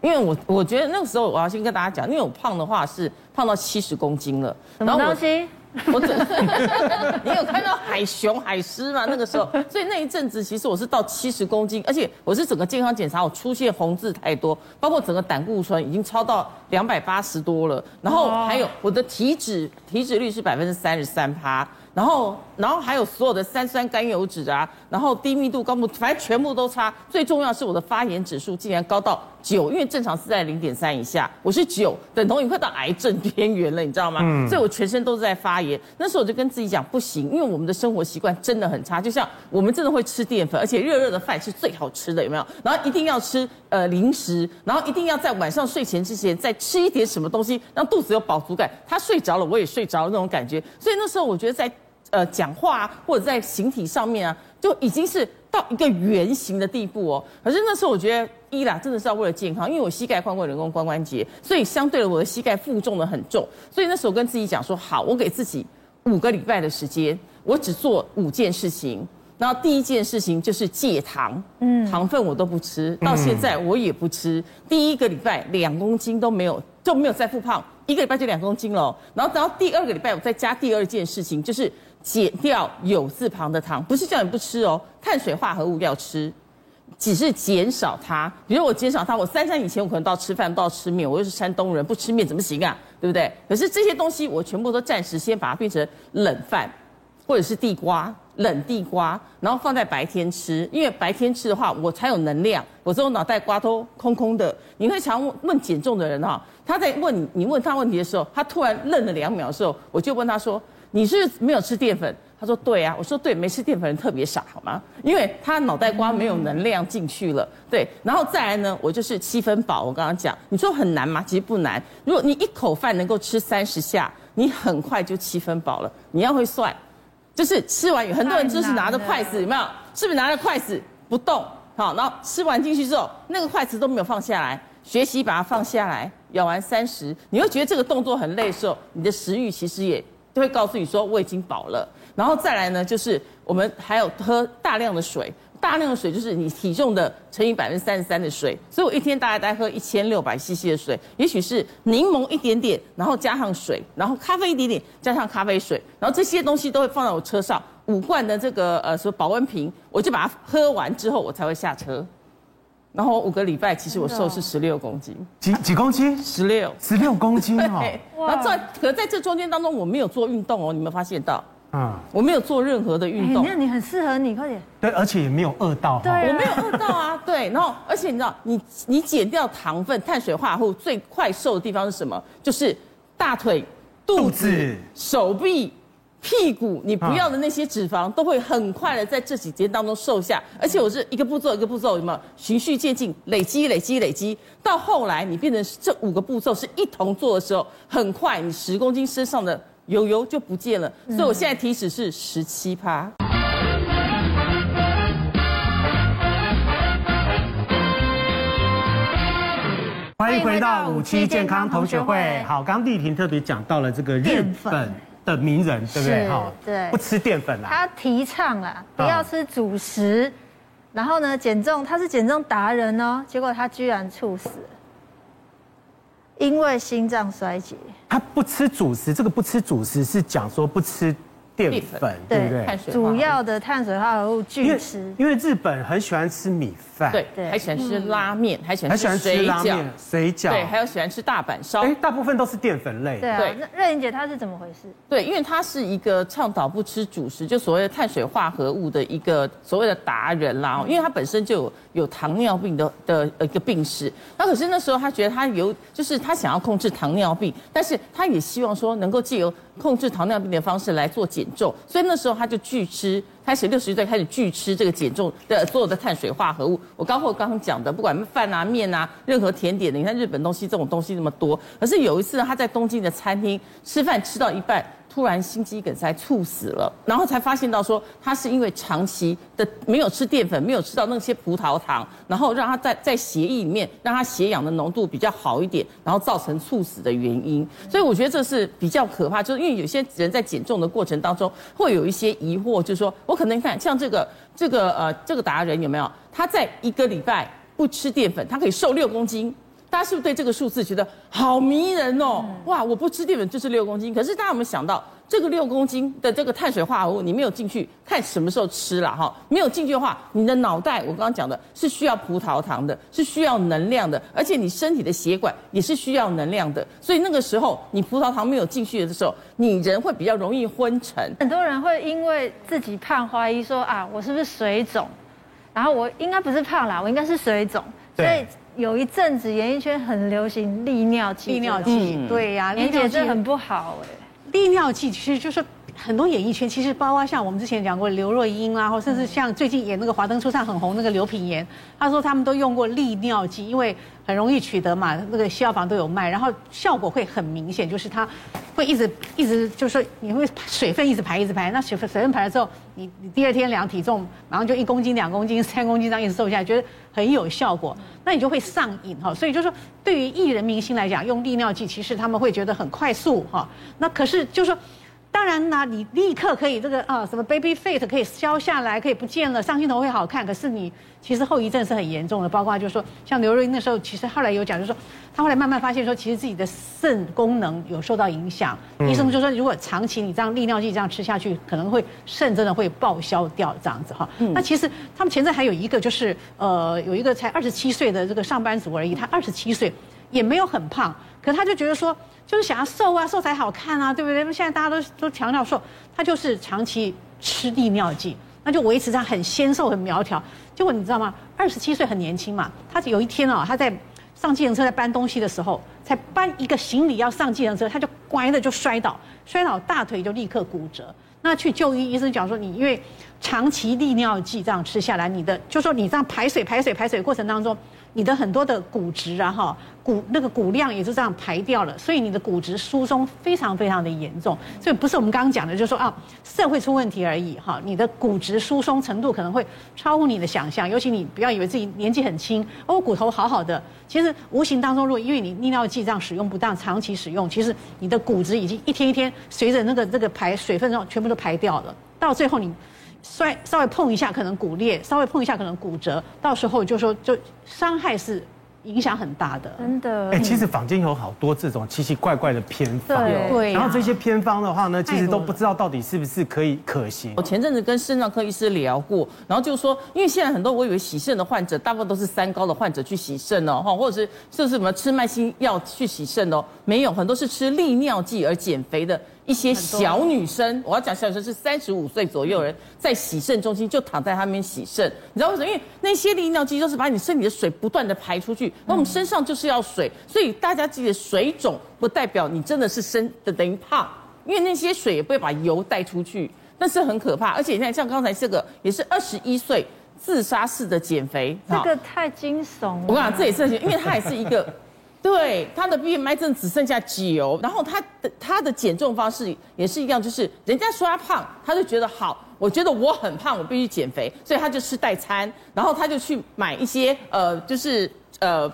因为我我觉得那个时候我要先跟大家讲，因为我胖的话是胖到七十公斤了。什么东西？我只，你有看到海熊、海狮吗？那个时候，所以那一阵子其实我是到七十公斤，而且我是整个健康检查，我出现红字太多，包括整个胆固醇已经超到两百八十多了，然后还有我的体脂体脂率是百分之三十三趴。然后，然后还有所有的三酸甘油脂啊，然后低密度高木，反正全部都差。最重要是我的发炎指数竟然高到九，因为正常是在零点三以下，我是九，等同于快到癌症边缘了，你知道吗？嗯。所以我全身都是在发炎。那时候我就跟自己讲，不行，因为我们的生活习惯真的很差。就像我们真的会吃淀粉，而且热热的饭是最好吃的，有没有？然后一定要吃呃零食，然后一定要在晚上睡前之前再吃一点什么东西，让肚子有饱足感。他睡着了，我也睡着了那种感觉。所以那时候我觉得在。呃讲话啊，或者在形体上面啊，就已经是到一个圆形的地步哦。可是那时候我觉得一啦，真的是要为了健康，因为我膝盖换过人工髋关节，所以相对的我的膝盖负重的很重，所以那时候跟自己讲说，好，我给自己五个礼拜的时间，我只做五件事情。然后第一件事情就是戒糖，嗯，糖分我都不吃，到现在我也不吃。第一个礼拜两公斤都没有，就没有再复胖，一个礼拜就两公斤了。然后等到第二个礼拜，我再加第二件事情，就是减掉有字旁的糖，不是叫你不吃哦，碳水化合物要吃，只是减少它。比如我减少它，我三餐以前我可能到吃饭到吃面，我又是山东人，不吃面怎么行啊？对不对？可是这些东西我全部都暂时先把它变成冷饭，或者是地瓜。冷地瓜，然后放在白天吃，因为白天吃的话，我才有能量。我这种脑袋瓜都空空的。你会常问问减重的人哈，他在问你，你问他问题的时候，他突然愣了两秒的时候，我就问他说：“你是没有吃淀粉？”他说：“对啊。”我说：“对，没吃淀粉人特别傻，好吗？因为他脑袋瓜没有能量进去了。对，然后再来呢，我就是七分饱。我刚刚讲，你说很难吗？其实不难。如果你一口饭能够吃三十下，你很快就七分饱了。你要会算。”就是吃完，很多人就是拿着筷子，有没有？是不是拿着筷子不动？好，然后吃完进去之后，那个筷子都没有放下来。学习把它放下来，咬完三十，你会觉得这个动作很累的时候，你的食欲其实也就会告诉你说我已经饱了。然后再来呢，就是我们还有喝大量的水。大量的水就是你体重的乘以百分之三十三的水，所以我一天大概大概喝一千六百 CC 的水，也许是柠檬一点点，然后加上水，然后咖啡一点点，加上咖啡水，然后这些东西都会放在我车上五罐的这个呃说保温瓶，我就把它喝完之后我才会下车，然后五个礼拜其实我瘦是十六公斤，几几公斤？十六，十六公斤哦。然后在可在这中间当中我没有做运动哦，你们发现到？嗯，我没有做任何的运动。那你很适合你，快点。对，而且也没有饿到。对，我没有饿到啊。对，然后而且你知道，你你减掉糖分、碳水化合物最快瘦的地方是什么？就是大腿、肚子、手臂、屁股，你不要的那些脂肪都会很快的在这几天当中瘦下。而且我是一个步骤一个步骤，有没有循序渐进，累积累积累积，到后来你变成这五个步骤是一同做的时候，很快你十公斤身上的。油油就不见了，所以我现在体脂是十七趴。欢迎回到五七健康同学会。好，刚刚丽婷特别讲到了这个日本的名人，对不对？哈，对，不吃淀粉啦。他提倡啦，不要吃主食，然后呢，减重，他是减重达人哦，结果他居然猝死。因为心脏衰竭，他不吃主食。这个不吃主食是讲说不吃淀粉，对不对？主要的碳水化合物拒吃。因为日本很喜欢吃米饭，对，还喜欢吃拉面，还喜欢吃水饺，水饺，对，还有喜欢吃大阪烧。哎，大部分都是淀粉类。对啊，那瑞玲姐她是怎么回事？对，因为她是一个倡导不吃主食，就所谓的碳水化合物的一个所谓的达人啦。因为她本身就有有糖尿病的的一个病史，那可是那时候他觉得他有，就是他想要控制糖尿病，但是他也希望说能够借由控制糖尿病的方式来做减重，所以那时候他就拒吃，开始六十岁开始拒吃这个减重的所有的碳水化合物。我刚或刚刚讲的，不管饭啊、面啊，任何甜点的，你看日本东西这种东西那么多，可是有一次呢，她在东京的餐厅吃饭吃到一半。突然心肌梗塞猝死了，然后才发现到说他是因为长期的没有吃淀粉，没有吃到那些葡萄糖，然后让他在在血液里面让他血氧的浓度比较好一点，然后造成猝死的原因。所以我觉得这是比较可怕，就是因为有些人在减重的过程当中会有一些疑惑，就是说我可能看像这个这个呃这个达人有没有他在一个礼拜不吃淀粉，他可以瘦六公斤。大家是不是对这个数字觉得好迷人哦？哇，我不吃淀粉就是六公斤。可是大家有没有想到，这个六公斤的这个碳水化合物，你没有进去，看什么时候吃了哈？没有进去的话，你的脑袋我刚刚讲的是需要葡萄糖的，是需要能量的，而且你身体的血管也是需要能量的。所以那个时候你葡萄糖没有进去的时候，你人会比较容易昏沉。很多人会因为自己胖怀疑说啊，我是不是水肿？然后我应该不是胖啦，我应该是水肿。所以。有一阵子演艺圈很流行利尿剂，利尿剂，对呀，连姐这很不好哎。利尿剂其实就是很多演艺圈，其实包括像我们之前讲过刘若英啦，或甚至像最近演那个《华灯初上》很红那个刘品言，他说他们都用过利尿剂，因为很容易取得嘛，那个西药房都有卖，然后效果会很明显，就是它会一直一直就是说你会水分一直排一直排，那水分水分排了之后，你你第二天量体重，马上就一公斤两公斤三公斤这样一直瘦下来，觉得很有效果，那你就会上瘾哈，所以就是说对于艺人明星来讲，用利尿剂其实他们会觉得很快速哈，那可是就是说。当然呢，你立刻可以这个啊，什么 baby fat 可以消下来，可以不见了，上镜头会好看。可是你其实后遗症是很严重的，包括就是说，像刘若英那时候，其实后来有讲，就是说，她后来慢慢发现说，其实自己的肾功能有受到影响。医生就说，如果长期你这样利尿剂这样吃下去，可能会肾真的会报销掉这样子哈。那其实他们前阵还有一个就是呃，有一个才二十七岁的这个上班族而已，他二十七岁也没有很胖，可他就觉得说。就是想要瘦啊，瘦才好看啊，对不对？现在大家都都强调瘦，他就是长期吃利尿剂，那就维持他很纤瘦、很苗条。结果你知道吗？二十七岁很年轻嘛，他有一天哦，他在上计程车在搬东西的时候，才搬一个行李要上计程车，他就乖的就摔倒，摔倒大腿就立刻骨折。那去就医，医生讲说，你因为长期利尿剂这样吃下来，你的就说你这样排水、排水、排水过程当中。你的很多的骨质啊，哈，骨那个骨量也是这样排掉了，所以你的骨质疏松非常非常的严重。所以不是我们刚刚讲的，就是说啊，肾会出问题而已，哈，你的骨质疏松程度可能会超乎你的想象。尤其你不要以为自己年纪很轻，哦，骨头好好的，其实无形当中，如果因为你利尿剂这样使用不当，长期使用，其实你的骨质已经一天一天随着那个这个排水分全部都排掉了，到最后你。摔稍微碰一下可能骨裂，稍微碰一下可能骨折，到时候就说就伤害是影响很大的。真的。哎，其实坊间有好多这种奇奇怪怪的偏方，对对。然后这些偏方的话呢，其实都不知道到底是不是可以可行。我前阵子跟肾脏科医师聊过，然后就说，因为现在很多我以为洗肾的患者，大部分都是三高的患者去洗肾哦，哈，或者是是什么吃慢性药去洗肾哦，没有，很多是吃利尿剂而减肥的。一些小女生，我要讲小女生是三十五岁左右人，在洗肾中心就躺在他们洗肾，你知道为什么？因为那些利尿剂都是把你身体的水不断的排出去，那我们身上就是要水，所以大家记得水肿不代表你真的是身的等于胖，因为那些水也不会把油带出去，那是很可怕。而且你看，像刚才这个也是二十一岁自杀式的减肥，这个太惊悚了。我跟你讲，这也是，因为它也是一个。对，他的 BMI 真的只剩下九，然后他的他的减重方式也是一样，就是人家说他胖，他就觉得好，我觉得我很胖，我必须减肥，所以他就吃代餐，然后他就去买一些呃，就是呃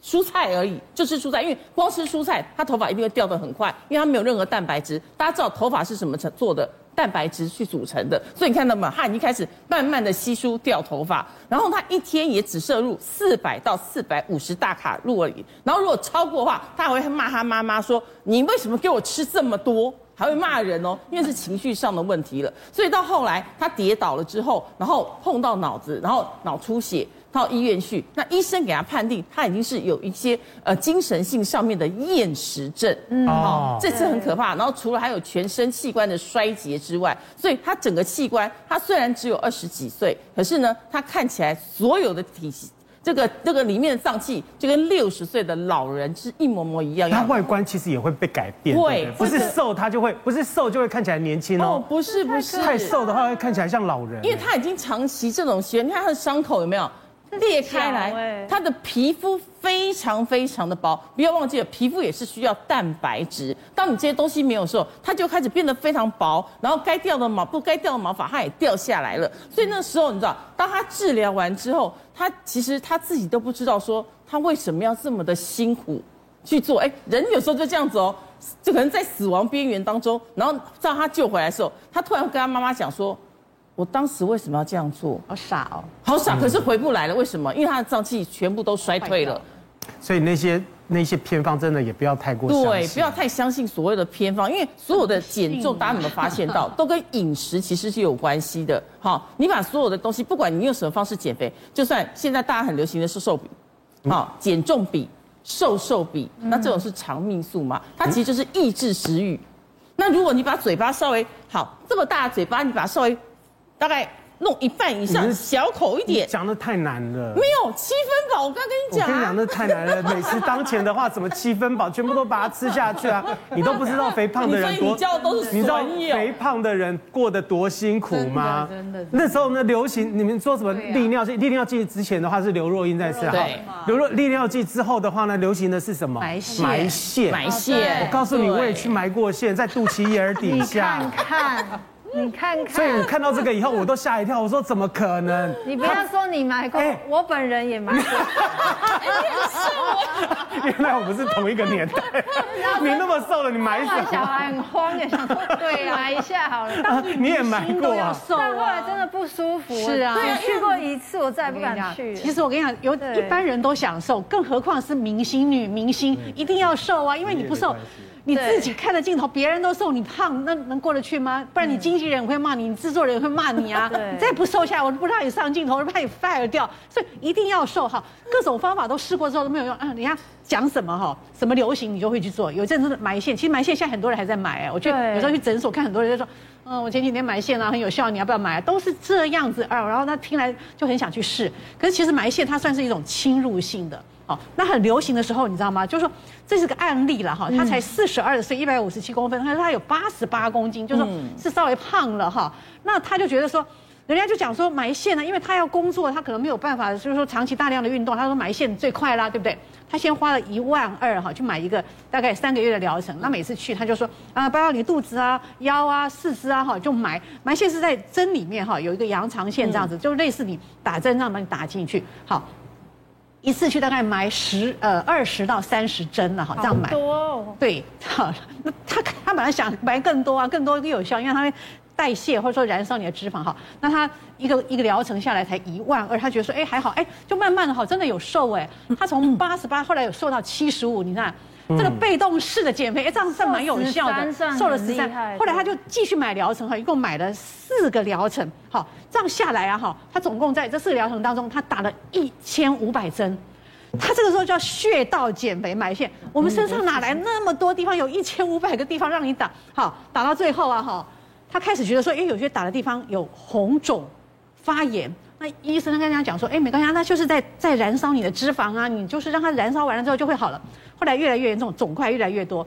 蔬菜而已，就吃蔬菜，因为光吃蔬菜，他头发一定会掉得很快，因为他没有任何蛋白质。大家知道头发是什么成做的？蛋白质去组成的，所以你看到吗？他已经开始慢慢的稀疏掉头发，然后他一天也只摄入四百到四百五十大卡路里。然后如果超过的话，他还会骂他妈妈说：“你为什么给我吃这么多？”还会骂人哦，因为是情绪上的问题了。所以到后来他跌倒了之后，然后碰到脑子，然后脑出血。到医院去，那医生给他判定，他已经是有一些呃精神性上面的厌食症，嗯，哦，这次很可怕。然后除了还有全身器官的衰竭之外，所以他整个器官，他虽然只有二十几岁，可是呢，他看起来所有的体系，这个这个里面的脏器就跟六十岁的老人是一模模一样。他外观其实也会被改变，对，不是瘦他就会，不是瘦就会看起来年轻哦，不是不是，太瘦的话会看起来像老人，因为他已经长期这种习惯，你看他的伤口有没有？裂开来，他的皮肤非常非常的薄，不要忘记了，皮肤也是需要蛋白质。当你这些东西没有的时候，它就开始变得非常薄，然后该掉的毛不该掉的毛发它也掉下来了。所以那时候你知道，当他治疗完之后，他其实他自己都不知道说他为什么要这么的辛苦去做。哎，人有时候就这样子哦，就可能在死亡边缘当中，然后在他救回来的时候，他突然跟他妈妈讲说。我当时为什么要这样做？好傻哦，好傻！可是回不来了，为什么？因为他的脏器全部都衰退了。所以那些那些偏方真的也不要太过相信。对，不要太相信所谓的偏方，因为所有的减重，大家有没有发现到，都跟饮食其实是有关系的。好，你把所有的东西，不管你用什么方式减肥，就算现在大家很流行的是瘦比，好，减重比、瘦瘦比，那这种是肠命素嘛？它其实就是抑制食欲。那如果你把嘴巴稍微好这么大的嘴巴，你把它稍微。大概弄一半以上，小口一点。讲的太难了。没有七分饱，我刚跟你讲。我跟你讲，那太难了。美食当前的话，怎么七分饱？全部都把它吃下去啊！你都不知道肥胖的人多，你教的都是你知道肥胖的人过得多辛苦吗？真的。那时候呢，流行你们说什么利尿剂？利尿剂之前的话是刘若英在吃，对。刘若利尿剂之后的话呢，流行的是什么？埋线。埋线。埋线。我告诉你，我也去埋过线，在肚脐眼底下。你看看。你看看，所以我看到这个以后，我都吓一跳。我说怎么可能？你不要说你买过，我本人也买过。原来我们是同一个年代。你那么瘦了，你买什么？小孩很慌，想说对呀，买一下好了。你也买过啊？但后来真的不舒服。是啊，我去过一次，我再也不敢去。其实我跟你讲，有一般人都想瘦，更何况是明星女明星，一定要瘦啊，因为你不瘦。你自己看着镜头，别人都瘦，你胖，那能过得去吗？不然你经纪人会骂你，你制作人也会骂你啊。你再不瘦下来，我都不让你上镜头，我都怕你 fire 掉。所以一定要瘦哈，各种方法都试过之后都没有用啊。你看讲什么哈，什么流行你就会去做。有一阵子埋线，其实埋线现在很多人还在买哎。我觉得有时候去诊所看很多人就说，嗯，我前几天埋线啊，很有效，你要不要买？都是这样子啊。然后他听来就很想去试，可是其实埋线它算是一种侵入性的。哦，那很流行的时候，你知道吗？就是说这是个案例了哈，他才四十二岁，一百五十七公分，他说他有八十八公斤，就是说是稍微胖了哈。那他就觉得说，人家就讲说埋线呢，因为他要工作，他可能没有办法，就是说长期大量的运动，他说埋线最快啦，对不对？他先花了一万二哈，去买一个大概三个月的疗程。那每次去他就说啊，包括你肚子啊、腰啊、四肢啊哈，就埋埋线是在针里面哈，有一个羊肠线这样子，就类似你打针这样把你打进去，好。一次去大概埋十呃二十到三十针了哈，这样买多哦。对，好，那他他本来想埋更多啊，更多更有效，因为他会代谢或者说燃烧你的脂肪哈。那他一个一个疗程下来才一万二，他觉得说哎还好哎，就慢慢的哈，真的有瘦哎。他从八十八后来有瘦到七十五，你看这个被动式的减肥哎，这样算蛮有效的，瘦了十三。后来他就继续买疗程哈，一共买了四个疗程，好。这样下来啊，哈，他总共在这四个疗程当中，他打了一千五百针。他这个时候叫穴道减肥埋线。我们身上哪来那么多地方，有一千五百个地方让你打？好，打到最后啊，哈，他开始觉得说，哎，有些打的地方有红肿、发炎。那医生跟他讲说，哎，没关系，那就是在在燃烧你的脂肪啊，你就是让它燃烧完了之后就会好了。后来越来越严重，肿块越来越多。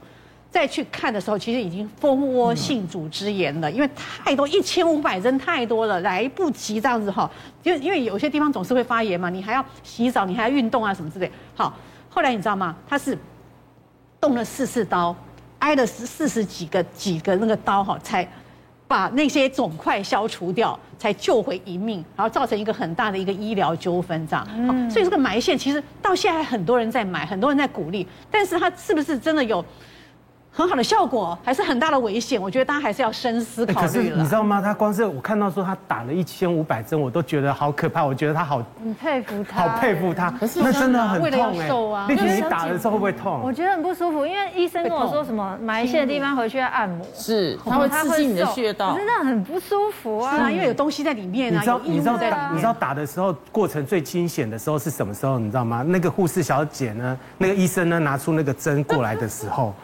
再去看的时候，其实已经蜂窝性组织炎了，因为太多一千五百针太多了，来不及这样子哈。因为因为有些地方总是会发炎嘛，你还要洗澡，你还要运动啊什么之类。好，后来你知道吗？他是动了四次刀，挨了四四十几个几个那个刀哈，才把那些肿块消除掉，才救回一命，然后造成一个很大的一个医疗纠纷这样。嗯。所以这个埋线其实到现在还很多人在买，很多人在鼓励，但是它是不是真的有？很好的效果，还是很大的危险。我觉得大家还是要深思考虑了。可是你知道吗？他光是我看到说他打了一千五百针，我都觉得好可怕。我觉得他好，很佩服他，好佩服他。可是那真的很痛哎。毕竟你打的时候会不会痛？我觉得很不舒服，因为医生跟我说什么埋线的地方回去要按摩，是他会刺激你的穴道，真的很不舒服啊。因为有东西在里面啊。你知道你知道你知道打的时候过程最惊险的时候是什么时候？你知道吗？那个护士小姐呢，那个医生呢，拿出那个针过来的时候，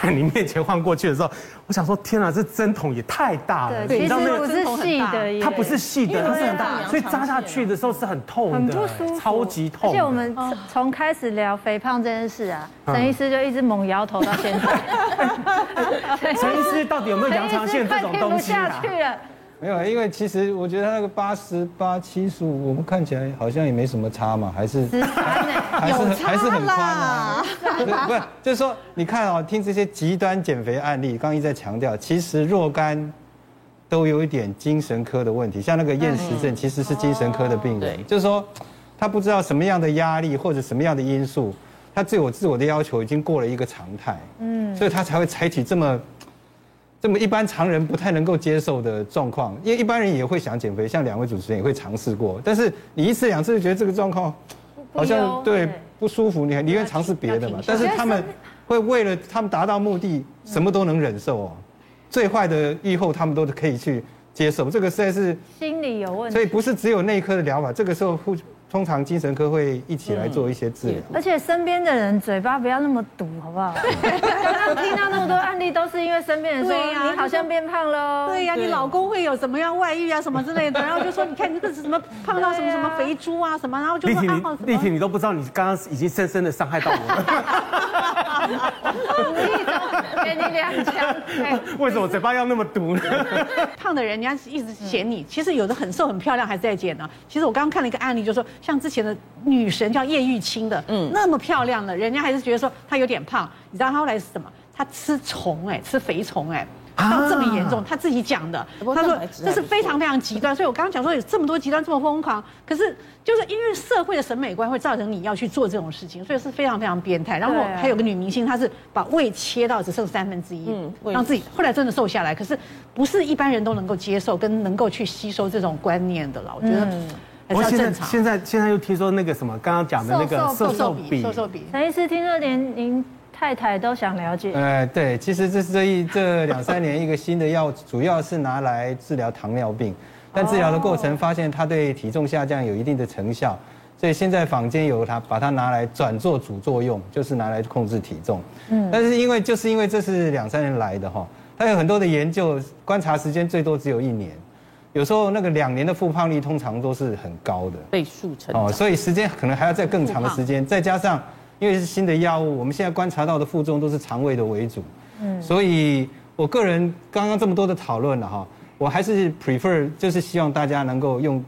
在你面前晃。过去的时候，我想说，天啊，这针筒也太大了。对，其实不是细的，它不是细的，它是很大，所以扎下去的时候是很痛的，很不舒服，超级痛。而且我们从开始聊肥胖这件事啊，陈医师就一直猛摇头到现在。陈医师到底有没有 羊肠线这种东西啊？没有，因为其实我觉得他那个八十八、七十五，我们看起来好像也没什么差嘛，还是还是还是很宽啊。不是，就是说，你看哦，听这些极端减肥案例，刚刚一再强调，其实若干都有一点精神科的问题，像那个厌食症，其实是精神科的病人，就是说，他不知道什么样的压力或者什么样的因素，他对我自我的要求已经过了一个常态，嗯，所以他才会采取这么。这么一般常人不太能够接受的状况，因为一般人也会想减肥，像两位主持人也会尝试过，但是你一次两次就觉得这个状况好像对不舒服，你还宁愿尝试别的嘛。但是他们会为了他们达到目的，什么都能忍受哦。最坏的预后他们都可以去接受，这个实在是心理有问题。所以不是只有内科的疗法，这个时候通常精神科会一起来做一些治疗，而且身边的人嘴巴不要那么毒，好不好？刚刚听到那么多案例，都是因为身边人说你好像变胖了，对呀，你老公会有什么样外遇啊什么之类的，然后就说你看你这是什么胖到什么什么肥猪啊什么，然后就说立婷，立婷你都不知道，你刚刚已经深深的伤害到我了。给你两枪，为什么嘴巴要那么毒呢？胖的人，人家一直嫌你，其实有的很瘦很漂亮还是在减呢。其实我刚刚看了一个案例，就是说。像之前的女神叫叶玉卿的，嗯，那么漂亮的，人家还是觉得说她有点胖。你知道她后来是什么？她吃虫，哎，吃肥虫，哎，到这么严重，他自己讲的。他说这是非常非常极端。所以我刚刚讲说有这么多极端这么疯狂，可是就是因为社会的审美观会造成你要去做这种事情，所以是非常非常变态。然后还有个女明星，她是把胃切到只剩三分之一，嗯，让自己后来真的瘦下来。可是不是一般人都能够接受跟能够去吸收这种观念的了。我觉得。我现在现在现在又听说那个什么，刚刚讲的那个瘦瘦比，瘦瘦笔。陈医师听说连您太太都想了解。呃，对，其实这是这一这两三年一个新的药，主要是拿来治疗糖尿病，但治疗的过程发现它对体重下降有一定的成效，所以现在坊间有它把它拿来转做主作用，就是拿来控制体重。嗯，但是因为就是因为这是两三年来的哈，它有很多的研究，观察时间最多只有一年。有时候那个两年的复胖率通常都是很高的倍数成长哦，所以时间可能还要再更长的时间，再加上因为是新的药物，我们现在观察到的副作用都是肠胃的为主，嗯，所以我个人刚刚这么多的讨论了哈，我还是 prefer 就是希望大家能够用。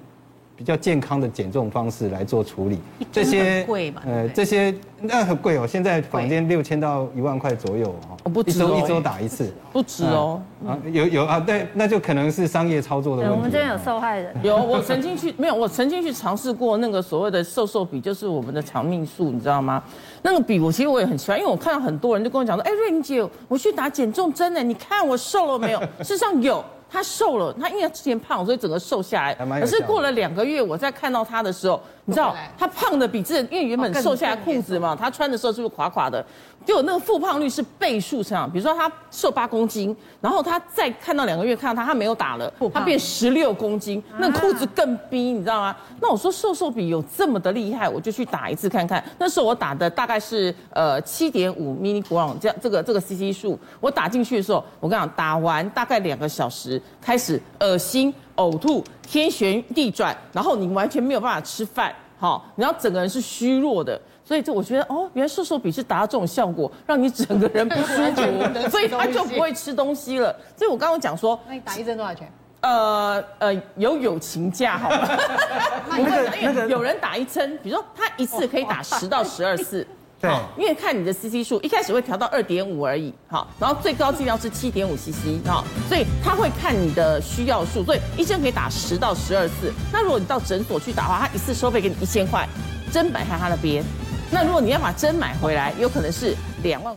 比较健康的减重方式来做处理，这些贵嘛？呃，这些那很贵哦，现在房间六千到一万块左右哦，不止哦，一周打一次，不止哦。啊，有有啊，对，那就可能是商业操作的问题。我们这边有受害人，有，我曾经去没有，我曾经去尝试过那个所谓的瘦瘦笔，就是我们的长命素，你知道吗？那个笔我其实我也很喜欢，因为我看到很多人就跟我讲说，哎，瑞玲姐，我去打减重针呢，你看我瘦了没有？事实上有。他瘦了，他因为他之前胖，所以整个瘦下来。可是过了两个月，我再看到他的时候，你知道他胖的比之前，因为原本瘦下来裤子嘛，他穿的时候是不是垮垮的？就那个复胖率是倍数成长。比如说他瘦八公斤，然后他再看到两个月看到他，他没有打了，他变十六公斤，那裤子更逼，你知道吗？那我说瘦瘦比有这么的厉害，我就去打一次看看。那时候我打的大概是呃七点五 milligram 这样这个这个 CC 数，我打进去的时候，我跟你讲，打完大概两个小时，开始恶心、呕吐、天旋地转，然后你完全没有办法吃饭，好，然后整个人是虚弱的。所以，这我觉得哦，原来瘦瘦笔是达到这种效果，让你整个人不舒服，所以他就不会吃东西了。所以我刚刚讲说，那你打一针多少钱？呃呃，有友情价好吗？那个 那个有人打一针，比如说他一次可以打十到十二次，对，因为看你的 CC 数，一开始会调到二点五而已，好，然后最高剂量是七点五 CC，好，所以他会看你的需要数，所以医生可以打十到十二次。那如果你到诊所去打的话，他一次收费给你一千块，针摆在他那边。那如果你要把针买回来，有可能是两万。